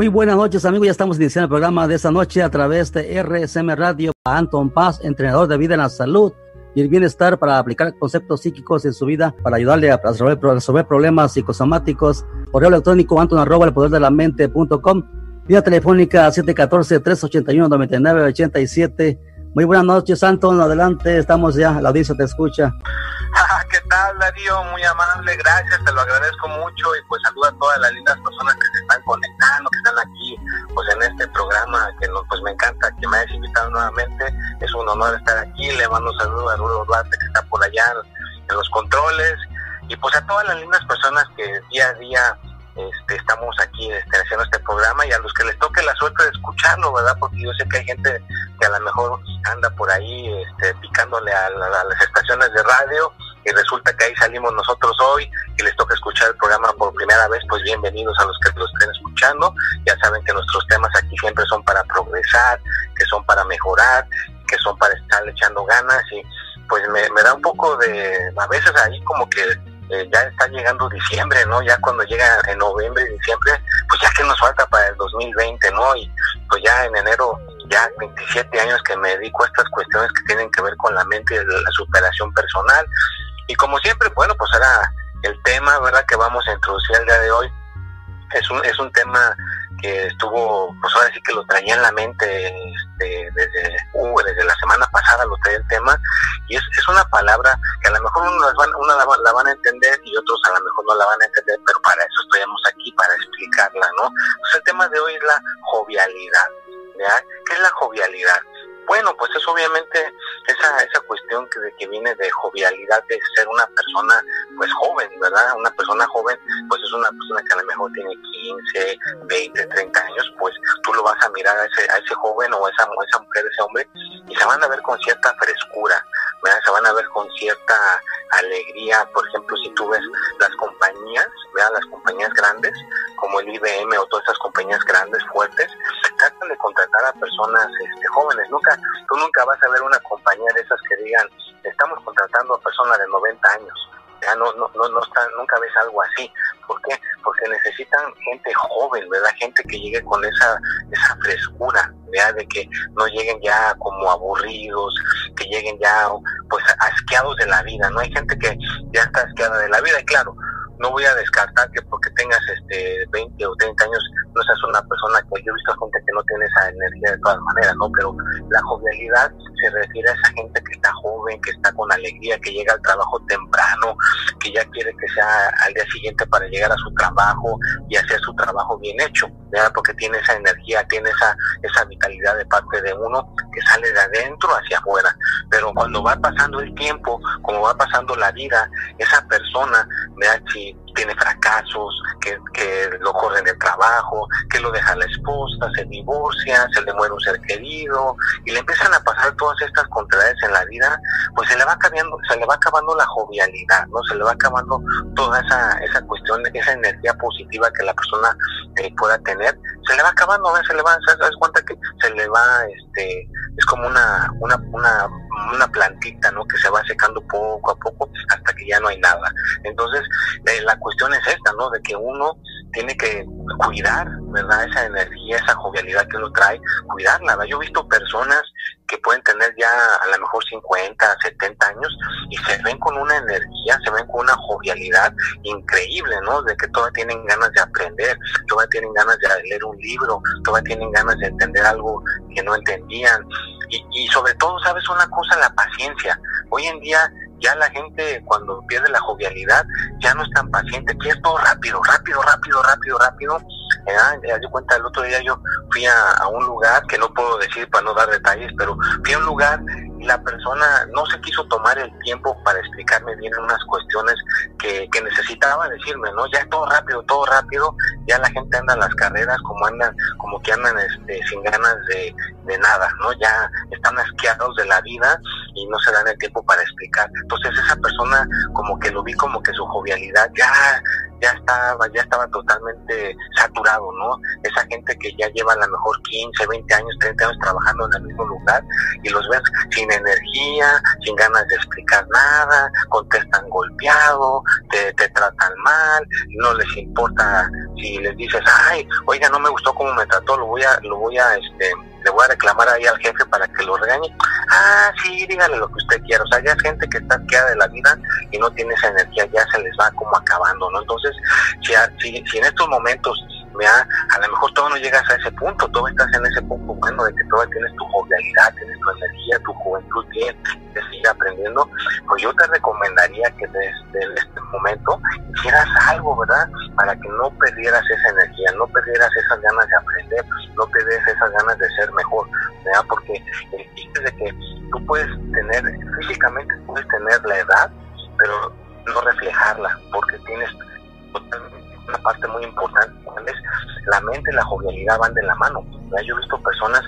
Muy buenas noches amigos, ya estamos iniciando el programa de esta noche a través de RSM Radio. Anton Paz, entrenador de vida en la salud y el bienestar para aplicar conceptos psíquicos en su vida, para ayudarle a resolver, resolver problemas psicosomáticos. Correo electrónico anton arroba el poder de la mente.com. Vía telefónica 714-381-9987. Muy buenas noches, Anton. Adelante, estamos ya, la audiencia te escucha. ¿Qué tal, Darío? Muy amable, gracias, te lo agradezco mucho y pues saluda a todas las lindas personas que se están conectando, que están aquí pues en este programa que no, pues me encanta que me hayas invitado nuevamente. Es un honor estar aquí. Le mando un saludo a Rudo Duarte que está por allá en los controles y pues a todas las lindas personas que día a día este, estamos aquí este, haciendo este programa y a los que les toque la suerte de escucharlo, ¿verdad? Porque yo sé que hay gente que a lo mejor anda por ahí este, picándole a, las estaciones de radio y resulta que ahí salimos nosotros hoy y les toca escuchar el programa por primera vez, pues bienvenidos a los que lo estén escuchando. Ya saben que nuestros temas aquí siempre son para progresar, que son para mejorar, que son para estar echando ganas y pues me da un poco de, a veces ahí como que eh, ya está llegando diciembre, ¿no? Ya cuando llega en noviembre diciembre, pues ya que nos falta para el 2020, ¿no? Y pues ya en enero, ya 27 años que me dedico a estas cuestiones que tienen que ver con la mente y la superación personal. Y como siempre, bueno, pues ahora el tema, ¿verdad? Que vamos a introducir el día de hoy es un, es un tema que estuvo, pues ahora sí que lo traía en la mente este, desde, uh, desde la semana pasada, lo traía el tema, y es, es una palabra que a lo mejor uno, las van, una la, van a entender y otros a lo mejor no la van a entender, pero para eso estamos aquí, para explicarla, ¿no? Pues el tema de hoy es la jovialidad, ¿ya? ¿Qué es la jovialidad? Bueno, pues es obviamente esa, esa cuestión que, de que viene de jovialidad, de ser una persona pues joven, ¿verdad? Una persona joven, pues es una persona que a lo mejor tiene 15, 20, 30 años, pues tú lo vas a mirar a ese, a ese joven o esa, esa mujer, ese hombre, y se van a ver con cierta frescura, Se van a ver con cierta alegría, por ejemplo, si tú ves las compañías, ¿verdad? Las compañías grandes, como el IBM o todas esas compañías grandes, fuertes, tratan de contratar a personas este, jóvenes. Nunca, tú nunca vas a ver una compañía de esas que digan, estamos contratando a personas de 90 años. Ya no, no, no, no está, nunca ves algo así. ¿Por qué? Porque necesitan gente joven, ¿verdad? Gente que llegue con esa, esa frescura, ¿verdad? De que no lleguen ya como aburridos, que lleguen ya pues asqueados de la vida, ¿no? Hay gente que ya está asqueada de la vida y claro, no voy a descartar que porque tengas este 20 o 30 años no seas una persona que yo he visto gente que no tiene esa energía de todas maneras, ¿no? Pero la jovialidad se refiere a esa gente que está joven, que está con alegría, que llega al trabajo temprano, que ya quiere que sea al día siguiente para llegar a su trabajo y hacer su trabajo bien hecho, ¿verdad? Porque tiene esa energía, tiene esa, esa vitalidad de parte de uno que sale de adentro hacia afuera. Pero cuando va pasando el tiempo, como va pasando la vida, esa persona, ¿verdad? Si tiene fracasos, que, que lo corren del trabajo, que lo deja la esposa, se divorcia, se le muere un ser querido, y le empiezan a pasar todas estas contrariedades en la vida, pues se le va acabando, se le va acabando la jovialidad, ¿no? Se le va acabando toda esa, esa cuestión, esa energía positiva que la persona eh, pueda tener, se le va acabando, ¿no? se le va, se das cuenta que se le va, este, es como una, una, una, una plantita, ¿no? Que se va secando poco a poco hasta que ya no hay nada. Entonces, eh, la cuestión es esta, ¿no? De que uno tiene que cuidar, ¿verdad? Esa energía, esa jovialidad que uno trae, cuidarla, ¿verdad? Yo he visto personas que pueden tener ya a lo mejor 50, 70 años y se ven con una energía, se ven con una jovialidad increíble, ¿no? De que todavía tienen ganas de aprender, todavía tienen ganas de leer un libro, todavía tienen ganas de entender algo que no entendían. Y, y sobre todo, ¿sabes una cosa? La paciencia. Hoy en día ya la gente cuando pierde la jovialidad ya no es tan paciente, quiere todo rápido, rápido, rápido, rápido, rápido. Ya dio cuenta el otro día yo fui a, un lugar que no puedo decir para no dar detalles, pero fui a un lugar y la persona no se quiso tomar el tiempo para explicarme bien unas cuestiones que, que necesitaba decirme, ¿no? Ya todo rápido, todo rápido, ya la gente anda en las carreras como andan, como que andan este, sin ganas de, de nada, ¿no? Ya están asqueados de la vida y no se dan el tiempo para explicar. Entonces esa persona como que lo vi como que su jovialidad ya ya estaba, ya estaba totalmente saturado, ¿no? Esa gente que ya lleva a lo mejor 15, 20 años, 30 años trabajando en el mismo lugar y los ves sin energía, sin ganas de explicar nada, contestan golpeado, te, te tratan mal, no les importa si les dices, ay, oiga, no me gustó cómo me trató, lo voy a, lo voy a, este, le voy a reclamar ahí al jefe para que lo regañe. Ah, sí, dígale lo que usted quiera. O sea, ya gente que está queda de la vida y no tiene esa energía, ya se les va como acabando, ¿no? Entonces, si, si, si en estos momentos a lo mejor todavía no llegas a ese punto, todavía estás en ese punto bueno de que todavía tienes tu jovialidad, tienes tu energía, tu juventud bien, te sigue aprendiendo, pues yo te recomendaría que desde este momento hicieras algo, ¿verdad? Para que no perdieras esa energía, no perdieras esas ganas de aprender, no perdieras esas ganas de ser mejor, ¿verdad? Porque el chiste de que tú puedes tener, físicamente puedes tener la edad, pero no reflejarla, porque tienes una parte muy importante, la mente y la jovialidad van de la mano. Yo he visto personas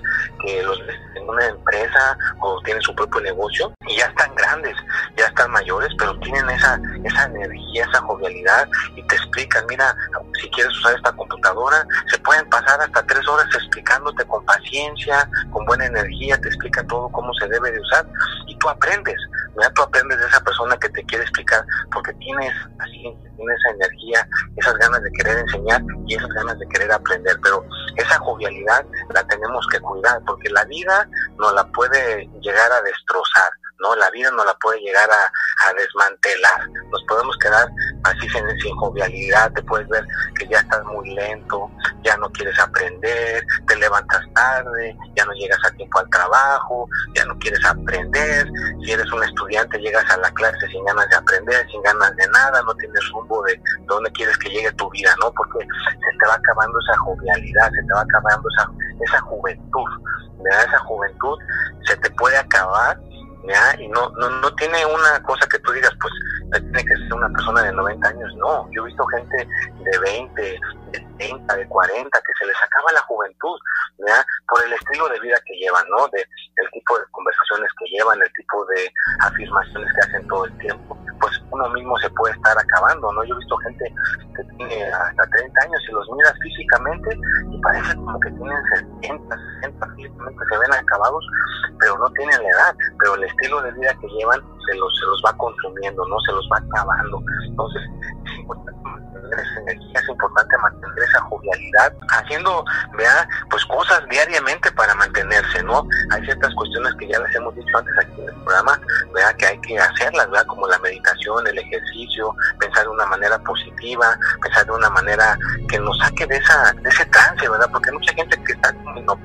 que los en una empresa o tienen su propio negocio y ya están grandes, ya están mayores, pero tienen esa, esa energía, esa jovialidad y te explican, mira, si quieres usar esta computadora, se pueden pasar hasta tres horas explicándote con paciencia, con buena energía, te explica todo cómo se debe de usar y tú aprendes, ya tú aprendes de esa persona que te quiere explicar porque tienes así, tienes esa energía, esas ganas de querer enseñar y esas ganas de querer aprender, pero esa jovialidad la tenemos que cuidar porque la vida no la puede llegar a destrozar ¿no? La vida no la puede llegar a, desmantelar. Nos podemos quedar así sin, sin, jovialidad, te puedes ver que ya estás muy lento, ya no quieres aprender, te levantas tarde, ya no llegas a tiempo al trabajo, ya no quieres aprender. Si eres un estudiante, llegas a la clase sin ganas de aprender, sin ganas de nada, no tienes rumbo de dónde quieres que llegue tu vida, ¿no? Porque se te va acabando esa jovialidad, se te va acabando esa, esa juventud. Esa juventud se te puede acabar ¿ya? Y no, no, no tiene una cosa que tú digas, pues tiene que ser una persona de 90 años, no. Yo he visto gente de 20, de 30, de 40, que se les acaba la juventud, ¿ya? Por el estilo de vida que llevan, ¿no? De, el tipo de conversaciones que llevan, el tipo de afirmaciones que hacen todo el tiempo, pues uno mismo se puede estar acabando, ¿no? Yo he visto gente que tiene hasta 30 años y los miras físicamente y parece como que tienen 70, 60, físicamente se ven acabados, pero no tienen la edad, pero el estilo de vida que llevan se los, se los va consumiendo, ¿no? Se los va acabando. Entonces, es importante mantener energía, es importante mantener esa jovialidad, haciendo, vea, pues cosas diariamente para mantenerse, ¿no? Hay ciertas cuestiones que ya les hemos dicho antes aquí en el programa, vea, que hay que hacerlas, ¿verdad? Como la meditación, el ejercicio, pensar de una manera positiva, pensar de una manera que nos saque de esa de ese trance, ¿verdad? Porque hay mucha gente que está como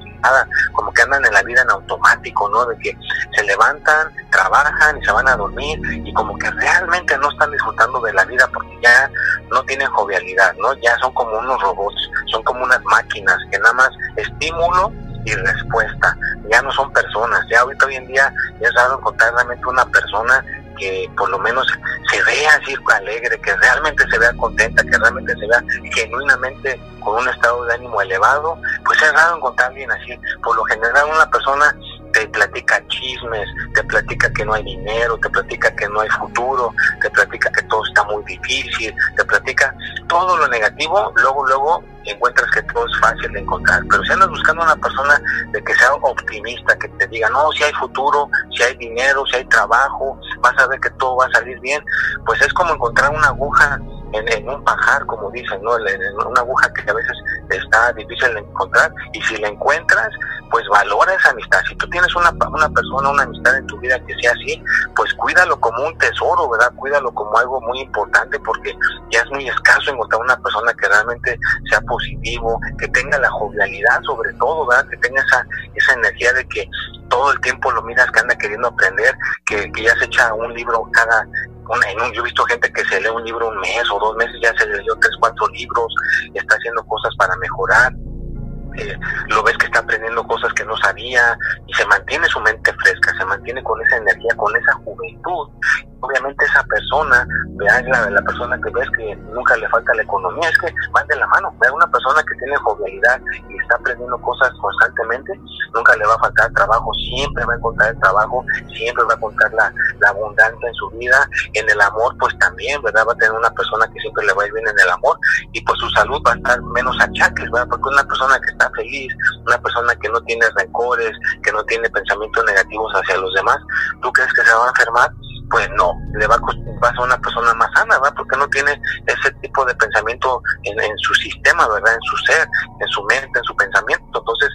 como que andan en la vida en automático, ¿no? De que se levantan, trabajan y se van a dormir y como que realmente no están disfrutando de la vida porque ya no tienen jovialidad, ¿no? Ya son como unos robots, son como unas máquinas que nada más estímulo y respuesta, ya no son personas, ya ahorita hoy en día ya dado encontrar realmente una persona que por lo menos se vea así alegre, que realmente se vea contenta, que realmente se vea genuinamente con un estado de ánimo elevado, pues es raro encontrar alguien así. Por lo general una persona te platica chismes, te platica que no hay dinero, te platica que no hay futuro, te platica que todo está muy difícil, te platica todo lo negativo, luego, luego encuentras que todo es fácil de encontrar. Pero si andas buscando una persona de que sea optimista, que te diga, no, si hay futuro, si hay dinero, si hay trabajo, vas a ver que todo va a salir bien, pues es como encontrar una aguja en, un pajar, como dicen, ¿no? En una aguja que a veces está difícil de encontrar y si la encuentras, pues valora esa amistad. Si tú tienes una, una persona, una amistad en tu vida que sea así, pues cuídalo como un tesoro, ¿verdad? Cuídalo como algo muy importante porque ya es muy escaso encontrar una persona que realmente sea positivo, que tenga la jovialidad sobre todo, ¿verdad? Que tenga esa, esa energía de que todo el tiempo lo miras que anda queriendo aprender, que, que ya se echa un libro cada, yo he visto gente que se lee un libro un mes o dos meses, ya se leyó tres, cuatro libros, está haciendo cosas para mejorar. Lo ves que está aprendiendo cosas que no sabía y se mantiene su mente fresca, se mantiene con esa energía, con esa juventud. Obviamente esa persona, vea la, la persona que ves que nunca le falta la economía, es que van de la mano. Vea una persona que tiene jovialidad y está aprendiendo cosas constantemente, nunca le va a faltar trabajo, siempre va a encontrar el trabajo, siempre va a encontrar la, la abundancia en su vida. En el amor, pues también, ¿verdad? Va a tener una persona que siempre le va a ir bien en el amor y pues su salud va a estar menos achaques, ¿verdad? Porque una persona que está feliz, una persona que no tiene rencores, que no tiene pensamientos negativos hacia los demás, ¿tú crees que se va a enfermar? Pues no, le va a, va a ser una persona más sana, ¿verdad? Porque no tiene ese tipo de pensamiento en, en su sistema, ¿verdad? En su ser, en su mente, en su pensamiento. Entonces,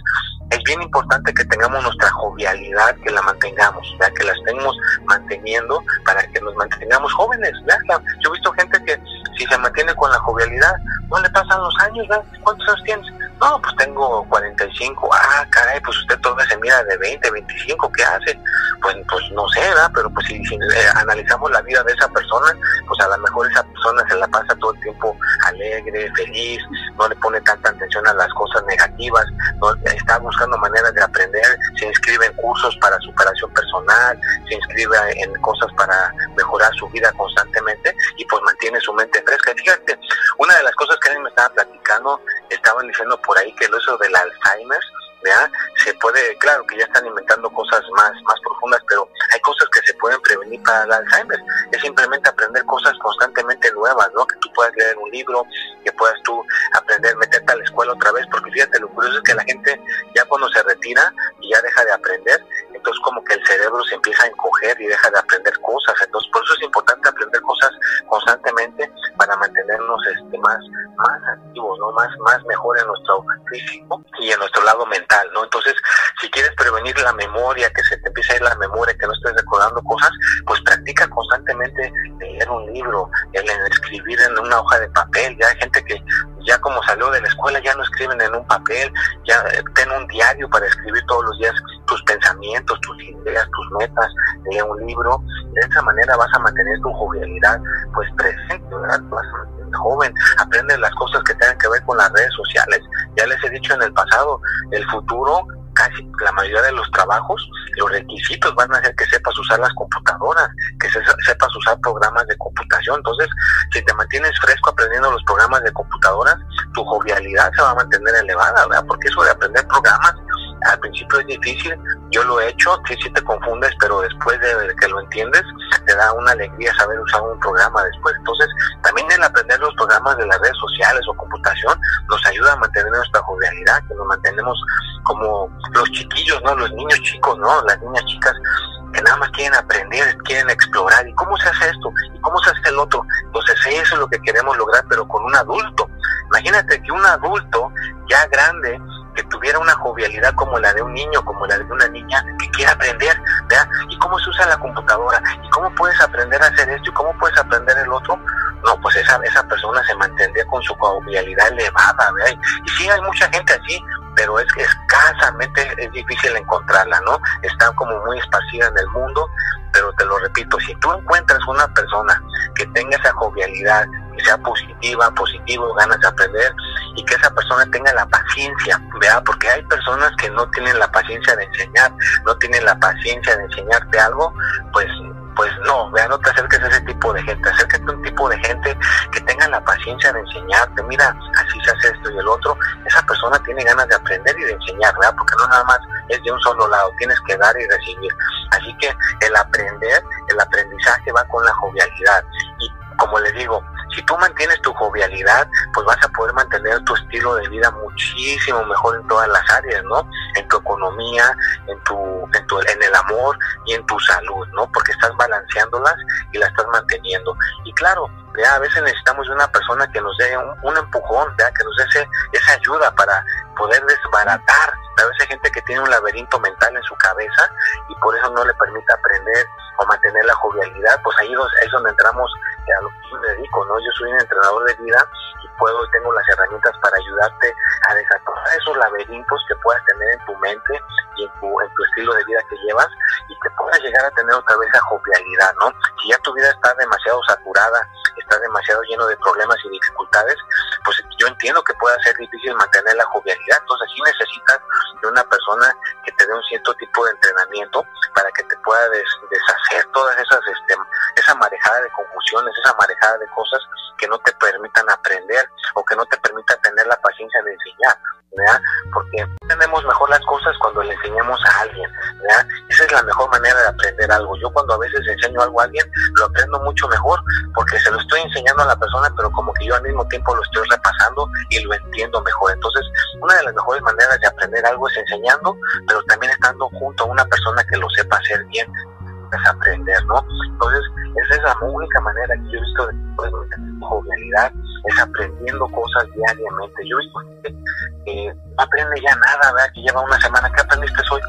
es bien importante que tengamos nuestra jovialidad, que la mantengamos, ya que la estemos manteniendo para que nos mantengamos jóvenes. ¿ya? Yo he visto gente que si se mantiene con la jovialidad, no le pasan los años, ¿verdad? ¿cuántos años tienes? No, pues tengo 45. Ah, caray, pues usted todavía se mira de 20, 25, ¿qué hace? Pues, pues no sé, ¿verdad? Pero pues si, eh, analizamos la vida de esa persona, pues a lo mejor esa persona se la pasa todo el tiempo alegre, feliz, no le pone tanta atención a las cosas negativas, no, está buscando maneras de aprender, se inscribe en cursos para superación personal, se inscribe en cosas para mejorar su vida constantemente y pues mantiene su mente fresca. Fíjate, una de las cosas que a mí me estaba platicando, estaban diciendo por ahí que el uso del Alzheimer, ¿ya? se puede, claro que ya están inventando cosas más, más profundas, pero hay cosas que se pueden prevenir para el Alzheimer. Es simplemente aprender cosas constantemente nuevas, ¿no? Que tú puedas leer un libro, que puedas tú aprender, meterte a la escuela otra vez, porque fíjate, lo curioso es que la gente ya cuando se retira y ya deja de aprender, entonces como que el cerebro se empieza a encoger y deja de aprender cosas. Entonces por eso es importante aprender cosas constantemente para mantenernos este, más, más activos, ¿no? Más, más mejor en nuestro físico y en nuestro lado mental, ¿no? Entonces, si quieres prevenir la memoria, que se te empiece a ir la memoria, que no estés recordando cosas, pues practica constantemente leer un libro, el escribir en una hoja de papel. Ya hay gente que ya como salió de la escuela ya no escriben en un papel, ya eh, ten un diario para escribir todos los días tus pensamientos, tus ideas, tus metas, lee un libro. De esa manera vas a mantener tu jovialidad pues presente, ¿verdad? Vas a joven, aprende las cosas que tengan que ver con las redes sociales. Ya les he dicho en el pasado, el futuro casi la mayoría de los trabajos, los requisitos van a ser que sepas usar las computadoras, que sepas usar programas de computación. Entonces, si te mantienes fresco aprendiendo los programas de computadoras, tu jovialidad se va a mantener elevada, ¿verdad? Porque eso de aprender programas al principio es difícil, yo lo he hecho, sí, sí te confundes, pero después de que lo entiendes, te da una alegría saber usar un programa después. Entonces, también el aprender los programas de las redes sociales o computación nos ayuda a mantener nuestra jovialidad, que nos mantenemos como los chiquillos, ¿no? Los niños chicos, ¿no? Las niñas chicas que nada más quieren aprender, quieren explorar. ¿Y cómo se hace esto? ¿Y cómo se hace el otro? Entonces, eso es lo que queremos lograr, pero con un adulto. Imagínate que un adulto ya grande que tuviera una jovialidad como la de un niño, como la de una niña que quiera aprender, ¿verdad? ¿Y cómo se usa la computadora? ¿Y cómo puedes aprender a hacer esto? ¿Y cómo puedes aprender el otro? No, pues esa, esa persona se mantendría con su jovialidad elevada, ¿verdad? Y sí, hay mucha gente así, pero es que escasamente es difícil encontrarla, ¿no? Está como muy esparcida en el mundo, pero te lo repito, si tú encuentras una persona que tenga esa jovialidad, que sea positiva, positivo, ganas de aprender y que esa persona tenga la paciencia, ¿verdad? Porque hay personas que no tienen la paciencia de enseñar, no tienen la paciencia de enseñarte algo, pues pues no, vea, no te acerques a ese tipo de gente, acércate a un tipo de gente que tenga la paciencia de enseñarte, mira, así se hace esto y el otro, esa persona tiene ganas de aprender y de enseñar, ¿verdad? Porque no nada más es de un solo lado, tienes que dar y recibir. Así que el aprender, el aprendizaje va con la jovialidad. Y como le digo, si tú mantienes tu jovialidad, pues vas a poder mantener tu estilo de vida muchísimo mejor en todas las áreas, ¿no? En tu economía, en tu, en tu, en el amor y en tu salud, ¿no? Porque estás balanceándolas y las estás manteniendo. Y claro, a veces necesitamos una persona que nos dé un, empujón, que nos dé esa ayuda para poder desbaratar. A veces hay gente que tiene un laberinto mental en su cabeza y por eso no le permite aprender o mantener la jovialidad, pues ahí es donde entramos a lo que yo me dedico, ¿no? Yo soy un entrenador de vida y puedo, tengo las herramientas para ayudarte a desatar esos laberintos que puedas tener en tu mente y en tu, en tu estilo de vida que llevas y que puedas llegar a tener otra vez esa jovialidad, ¿no? Si ya tu vida está demasiado saturada está demasiado lleno de problemas y dificultades, pues yo entiendo que pueda ser difícil mantener la jovialidad. Entonces sí necesitas de una persona que te dé un cierto tipo de entrenamiento para que te pueda deshacer todas esas, este, esa marejada de confusiones, esa marejada de cosas que no te permitan aprender o que no te permita tener la paciencia de enseñar. ¿verdad? Porque entendemos mejor las cosas cuando le enseñamos a alguien, ¿verdad? Esa es la mejor manera de aprender algo. Yo cuando a veces enseño algo a alguien, lo aprendo mucho mejor porque se lo estoy enseñando a la persona, pero como que yo al mismo tiempo lo estoy repasando y lo entiendo mejor. Entonces, una de las mejores maneras de aprender algo es enseñando, pero también estando junto a una persona que lo sepa hacer bien es aprender, ¿no? Entonces, esa es la única manera que yo he visto de poder jovialidad es aprendiendo cosas diariamente. Yo que eh, no aprende ya nada, ¿verdad? Que lleva una semana, ¿qué aprendiste hoy?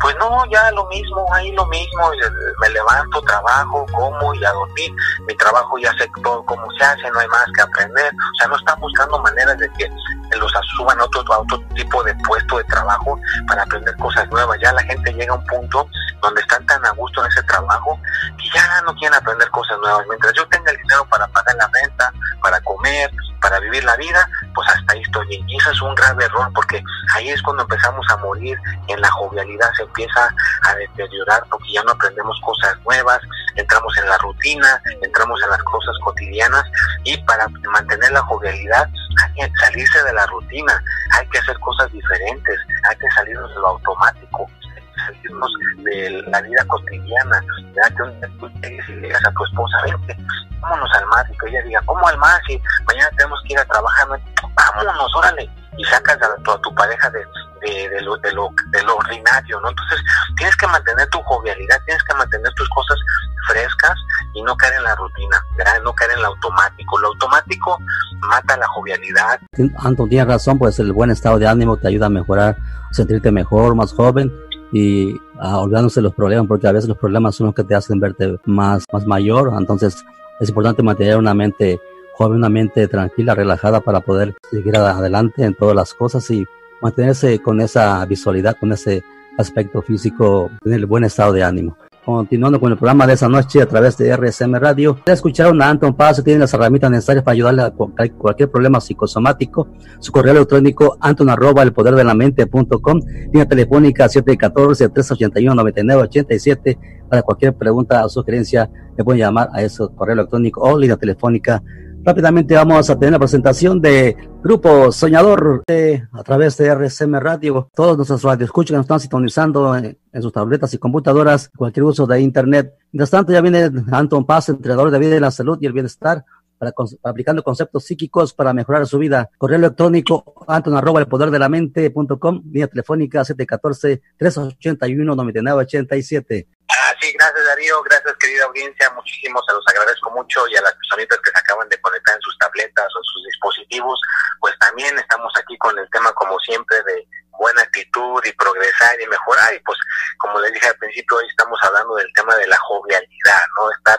Pues no, ya lo mismo, ahí lo mismo, me levanto, trabajo, como y a dormir. Mi trabajo ya sé todo cómo se hace, no hay más que aprender. O sea, no están buscando maneras de que los suban a otro, a otro tipo de puesto de trabajo para aprender cosas nuevas. Ya la gente llega a un punto donde están tan a gusto en ese trabajo que ya no quieren aprender cosas nuevas. Mientras yo tenga el dinero para pagar la renta, para comer, para vivir la vida, pues hasta ahí estoy Y eso es un grave error porque ahí es cuando empezamos a morir, en la jovialidad se empieza a deteriorar porque ya no aprendemos cosas nuevas, entramos en la rutina, entramos en las cosas cotidianas y para mantener la jovialidad hay que salirse de la rutina, hay que hacer cosas diferentes, hay que salirnos de lo automático salirnos de la vida cotidiana, ya que un día si llegas a tu esposa, vente, vámonos al mar, y que ella diga, ¿cómo al mar? Si mañana tenemos que ir a trabajar, vámonos, órale, y sacas a tu, a tu pareja de, de, lo, de, lo, de lo ordinario, ¿no? Entonces, tienes que mantener tu jovialidad, tienes que mantener tus cosas frescas y no caer en la rutina, ¿verdad? no caer en lo automático. Lo automático mata la jovialidad. Anton, tienes razón, pues el buen estado de ánimo te ayuda a mejorar, sentirte mejor, más joven y a olvidándose los problemas, porque a veces los problemas son los que te hacen verte más, más mayor. Entonces, es importante mantener una mente joven, una mente tranquila, relajada para poder seguir adelante en todas las cosas y mantenerse con esa visualidad, con ese aspecto físico, tener el buen estado de ánimo. Continuando con el programa de esa noche a través de RSM Radio. Ya escucharon a Anton Paz, tiene las herramientas necesarias para ayudarle a cualquier problema psicosomático. Su correo electrónico anton arroba el poder de la mente.com, línea telefónica 714-381-9987. Para cualquier pregunta o sugerencia, le pueden llamar a ese correo electrónico o línea telefónica Rápidamente vamos a tener la presentación de Grupo Soñador eh, a través de RCM Radio. Todos nuestros radioescuchas que nos están sintonizando en, sus tabletas y computadoras, cualquier uso de Internet. Mientras tanto, ya viene Anton Paz, entrenador de vida y la salud y el bienestar. Para, aplicando conceptos psíquicos para mejorar su vida. Correo electrónico anton arroba el poder de la mente.com, línea telefónica 714 381 9987 sí, gracias Darío, gracias querida audiencia, muchísimo, se los agradezco mucho y a las personitas que se acaban de conectar en sus tabletas o sus dispositivos, pues también estamos aquí con el tema como siempre de buena actitud y progresar y mejorar y pues como les dije al principio hoy estamos hablando del tema de la jovialidad, ¿no? Estar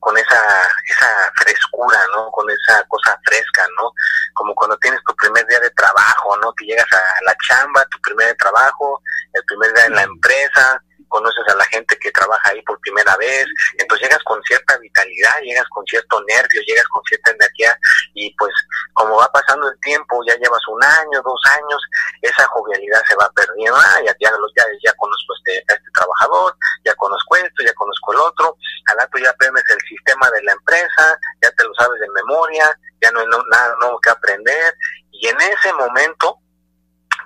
con esa esa frescura, ¿no? Con esa cosa fresca, ¿no? Como cuando tienes tu primer día de trabajo, ¿no? Que llegas a la chamba, tu primer día de trabajo, el primer día en la empresa, conoces a la gente que trabaja ahí por primera vez, entonces llegas con cierta vitalidad, llegas con cierto nervio, llegas con cierta energía y pues como va pasando el tiempo, ya llevas un año, dos años, esa jovialidad se va perdiendo, ah, ya, ya, ya, ya conozco este, a este trabajador, ya conozco esto, ya conozco el otro, al rato ya aprendes el sistema de la empresa, ya te lo sabes de memoria, ya no hay nada nuevo que aprender y en ese momento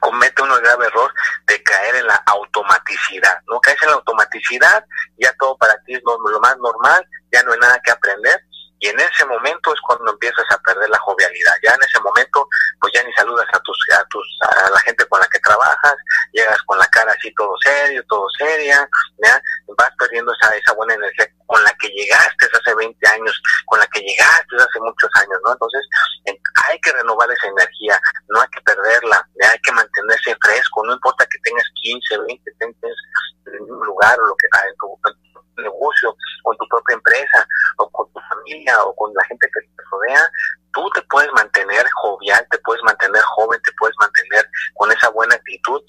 comete uno grave error de caer en la automaticidad, ¿no? Caes en la automaticidad, ya todo para ti es lo, más normal, ya no hay nada que aprender, y en ese momento es cuando empiezas a perder la jovialidad. Ya en ese momento, pues ya ni saludas a tus, a tus, a la gente con la que trabajas, llegas con la cara así todo serio, todo seria, ¿ya? vas perdiendo esa, esa buena energía con la que llegaste hace 20 años, con la que llegaste hace muchos años, ¿no? Entonces, hay que renovar esa energía, no hay que perderla, hay que mantenerse fresco, no importa que tengas 15, 20, tengas en un lugar o lo que en tu, negocio o en tu propia empresa familia o con la gente que te rodea, tú te puedes mantener jovial, te puedes mantener joven, te puedes mantener con esa buena actitud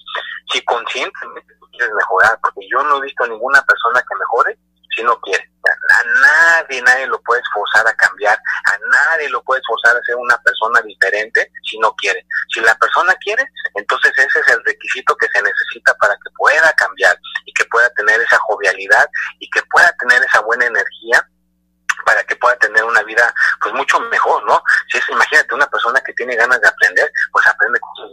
si conscientemente tú quieres mejorar, porque yo no he visto ninguna persona que mejore si no quiere. A nadie, nadie lo puede forzar a cambiar, a nadie lo puede forzar a ser una persona diferente si no quiere. Si la persona quiere, entonces ese es el requisito que se necesita para que pueda cambiar y que pueda tener esa jovialidad y que pueda tener esa buena energía para que pueda tener una vida pues mucho mejor, ¿no? Si es, imagínate una persona que tiene ganas de aprender, pues aprende cosas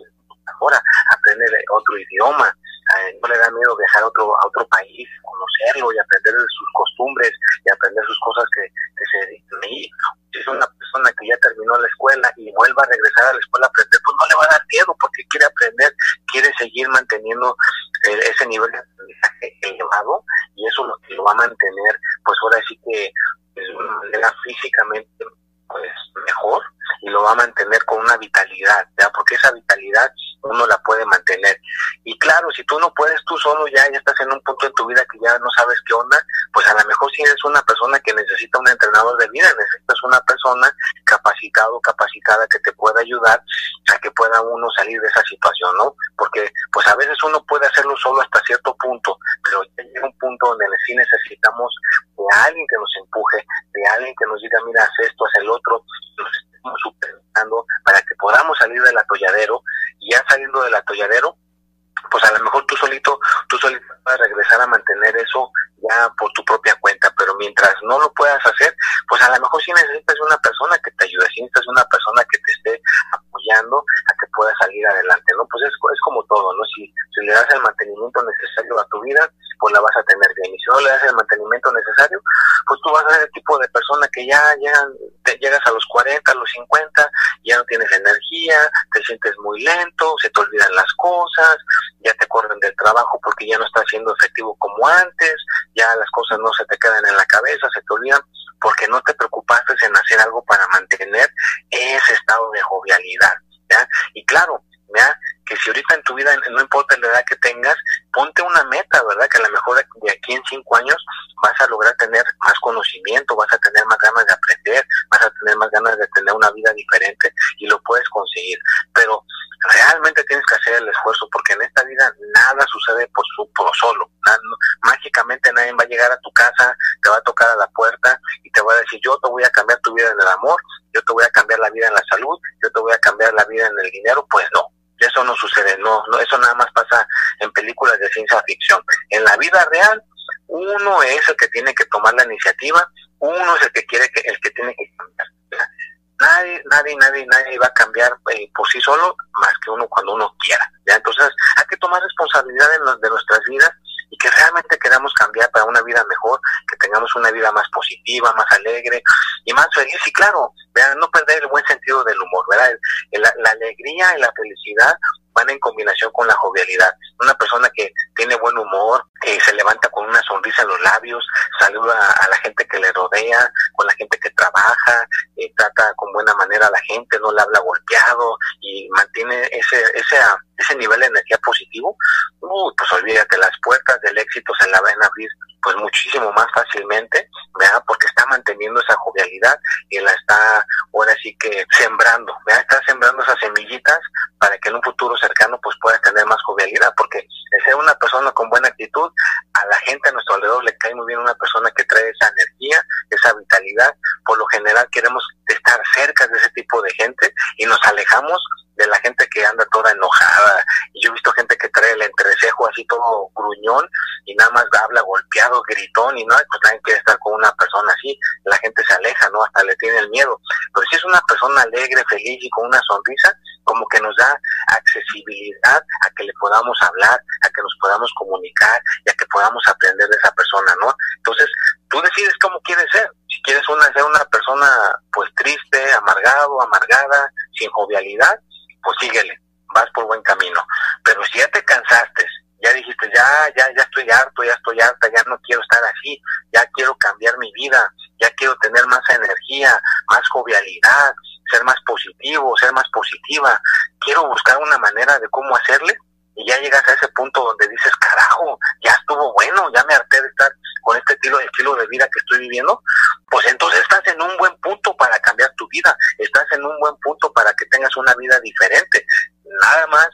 ahora, aprende otro idioma, eh, no le da miedo viajar a otro, a otro país, conocerlo y aprender de sus costumbres y aprender sus cosas que, que se si es una persona que ya terminó la escuela y vuelva a regresar a la escuela a aprender, pues no le va a dar miedo porque quiere aprender, quiere seguir manteniendo eh, ese nivel de aprendizaje elevado y eso lo lo va a mantener, pues ahora sí que de una manera físicamente pues mejor y lo va a mantener con una vitalidad, ¿ya? porque esa vitalidad uno la puede mantener. Y claro, si tú no puedes tú solo ya, ya estás en un punto de tu vida que ya no sabes qué onda, pues a lo mejor si eres una persona que necesita un entrenador de vida, necesitas una persona capacitado, capacitada que te pueda ayudar a que pueda uno salir de esa situación, ¿no? Porque pues a veces uno puede hacerlo solo hasta cierto punto, pero llega un punto donde sí necesitamos de alguien que nos empuje, de alguien que nos diga, mira, haz esto, haz el otro, nos estamos superando para que podamos salir del atolladero y ya saliendo del atolladero, pues a lo mejor tú solito, tú solito vas regresar a mantener eso ya por tu propia cuenta, pero mientras no lo puedas hacer, pues a lo mejor sí necesitas una persona que te ayude, sí necesitas una persona que te esté a que puedas salir adelante, ¿no? Pues es, es como todo, ¿no? Si, si le das el mantenimiento necesario a tu vida, pues la vas a tener bien, y si no le das el mantenimiento necesario, pues tú vas a ser el tipo de persona que ya, ya te llegas a los 40, a los 50, ya no tienes energía, te sientes muy lento, se te olvidan las cosas, ya te corren del trabajo porque ya no estás siendo efectivo como antes, ya las cosas no se te quedan en la cabeza, se te olvidan, porque no te preocupaste en hacer algo para mantener ese estado de jovialidad. ¿ya? Y claro, ¿ya? que si ahorita en tu vida, no importa la edad que tengas, ponte una meta, ¿verdad? Que a lo mejor de aquí en cinco años vas a lograr tener más conocimiento, vas a tener más ganas de aprender, vas a tener más ganas de tener una vida diferente y lo puedes conseguir. Pero realmente tienes que hacer el esfuerzo porque en esta vida nada sucede por su por solo. mágicamente nadie va a llegar a tu casa, te va a tocar a la puerta y te va a decir yo te voy a cambiar tu vida en el amor, yo te voy a cambiar la vida en la salud, yo te voy a cambiar la vida en el dinero. Pues no, eso no sucede, no, no, eso nada más pasa en películas de ciencia ficción. En la vida real, uno es el que tiene que tomar la iniciativa, uno es el que quiere que, el que tiene que cambiar. Nadie, nadie, nadie, nadie va a cambiar eh, por sí solo más que uno cuando uno quiera. ¿ya? Entonces hay que tomar responsabilidad de, nuestras vidas y que realmente queramos cambiar para una vida mejor, que tengamos una vida más positiva, más alegre y más feliz. Y claro, vean, no perder el buen sentido del humor, ¿verdad? la alegría y la felicidad van en combinación con la jovialidad. Una persona que tiene buen humor, que se levanta con una sonrisa en los labios, saluda a la gente que le rodea, con la gente que trabaja, eh, trata con buena manera a la gente, no le habla golpeado y mantiene ese, ese, ese nivel de energía positivo, uh, pues olvídate, las puertas del éxito se la van a abrir pues muchísimo más fácilmente, ¿verdad? Porque está manteniendo esa jovialidad y la está ahora sí que sembrando, ¿verdad? Está sembrando esas semillitas para que en un futuro cercano pues pueda tener más jovialidad, porque el ser una persona con buena actitud, a la gente a nuestro alrededor le cae muy bien una persona que trae esa energía, esa vitalidad, por lo general queremos estar cerca de ese tipo de gente y nos alejamos de la gente que anda toda enojada. Y yo he visto gente que trae el entrecejo así todo gruñón y nada más habla golpeado, gritón y no, pues nadie quiere estar con una persona así. La gente se aleja, ¿no? Hasta le tiene el miedo. Pero si es una persona alegre, feliz y con una sonrisa, como que nos da accesibilidad a que le podamos hablar, a que nos podamos comunicar y a que podamos aprender de esa persona, ¿no? Entonces, tú decides cómo quieres ser. Si quieres una, ser una persona pues triste, amargado, amargada, sin jovialidad, pues síguele, vas por buen camino. Pero si ya te cansaste, ya dijiste, ya, ya, ya estoy harto, ya estoy harta, ya no quiero estar así, ya quiero cambiar mi vida, ya quiero tener más energía, más jovialidad, ser más positivo, ser más positiva, quiero buscar una manera de cómo hacerle y ya llegas a ese punto donde dices, carajo, ya estuvo bueno, ya me harté de estar con este estilo, estilo de vida que estoy viviendo, pues entonces estás en un buen punto para cambiar tu vida, estás en un buen punto para que tengas una vida diferente. Nada más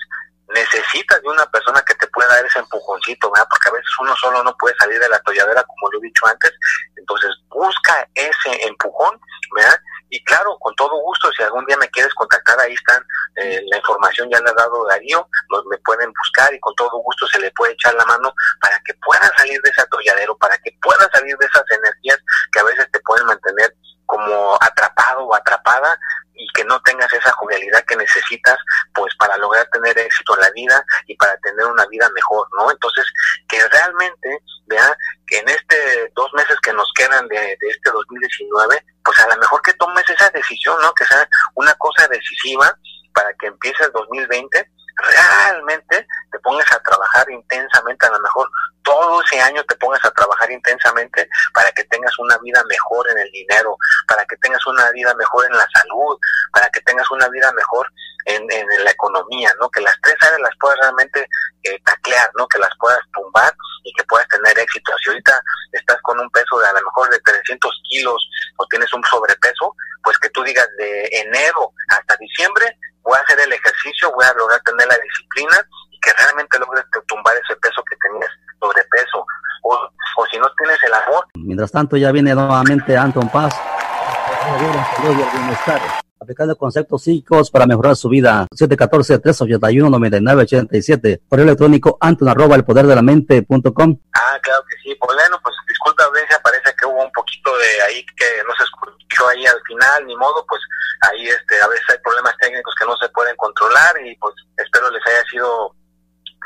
necesitas de una persona que te pueda dar ese empujoncito, ¿verdad? Porque a veces uno solo no puede salir de la tolladera, como lo he dicho antes. Entonces, busca ese empujón, ¿verdad? Y claro, con todo gusto, si algún día me quieres contactar, ahí están, eh, la información ya le ha dado Darío, los me pueden buscar y con todo gusto se le puede echar la mano para que puedan salir de ese atolladero, para que puedan salir de esas energías que a veces te pueden mantener como atrapado o atrapada y que no tengas esa jovialidad que necesitas pues para lograr tener éxito en la vida y para tener una vida mejor, ¿no? Entonces, que realmente, vea, que en este dos meses que nos quedan de, de este 2019, pues a lo mejor que tomes esa decisión, ¿no? Que sea una cosa decisiva para que empiece el 2020 realmente te pongas a trabajar intensamente, a lo mejor todo ese año te pongas a trabajar intensamente para que tengas una vida mejor en el dinero, para que tengas una vida mejor en la salud, para que tengas una vida mejor en, la economía, ¿no? Que las tres áreas las puedas realmente eh, taclear, ¿no? Que las puedas tumbar y que puedas tener éxito. Si ahorita estás con un peso de a lo mejor de 300 kilos o tienes un sobrepeso, pues que tú digas de enero hasta diciembre voy a hacer el ejercicio, voy a lograr tener la disciplina y que realmente logres tumbar ese peso que tenías sobrepeso. O, o si no tienes el amor. Mientras tanto ya viene nuevamente Anton Paz. Aplicando conceptos psíquicos para mejorar su vida. 714-381-9987. Correo electrónico anton arroba el poder de la mente punto com. Ah, claro que sí. Pues bueno, pues disculpa audiencia, parece que hubo un poquito de ahí que no se escuchó ahí al final, ni modo, pues ahí este a veces hay problemas técnicos que no se pueden controlar y pues espero les haya sido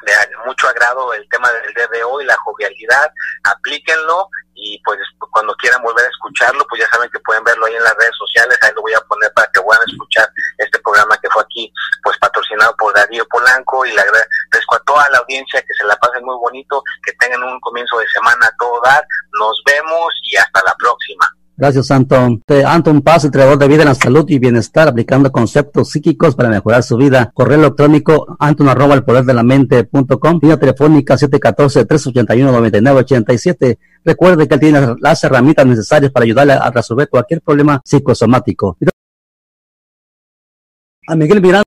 de mucho agrado el tema del día de hoy, la jovialidad, aplíquenlo y pues cuando quieran volver a escucharlo, pues ya saben que pueden verlo ahí en las redes sociales, ahí lo voy a poner para que puedan escuchar este programa que fue aquí, pues patrocinado por Darío Polanco. Y le agradezco a toda la audiencia que se la pasen muy bonito, que tengan un comienzo de semana a todo dar, nos vemos y hasta la próxima. Gracias, Anton. Anton Paz, entrenador de vida en la salud y bienestar, aplicando conceptos psíquicos para mejorar su vida. Correo electrónico anton arroba el poder de la mente punto com. Línea telefónica 714-381-9987. Recuerde que él tiene las herramientas necesarias para ayudarle a resolver cualquier problema psicosomático. A Miguel Miranda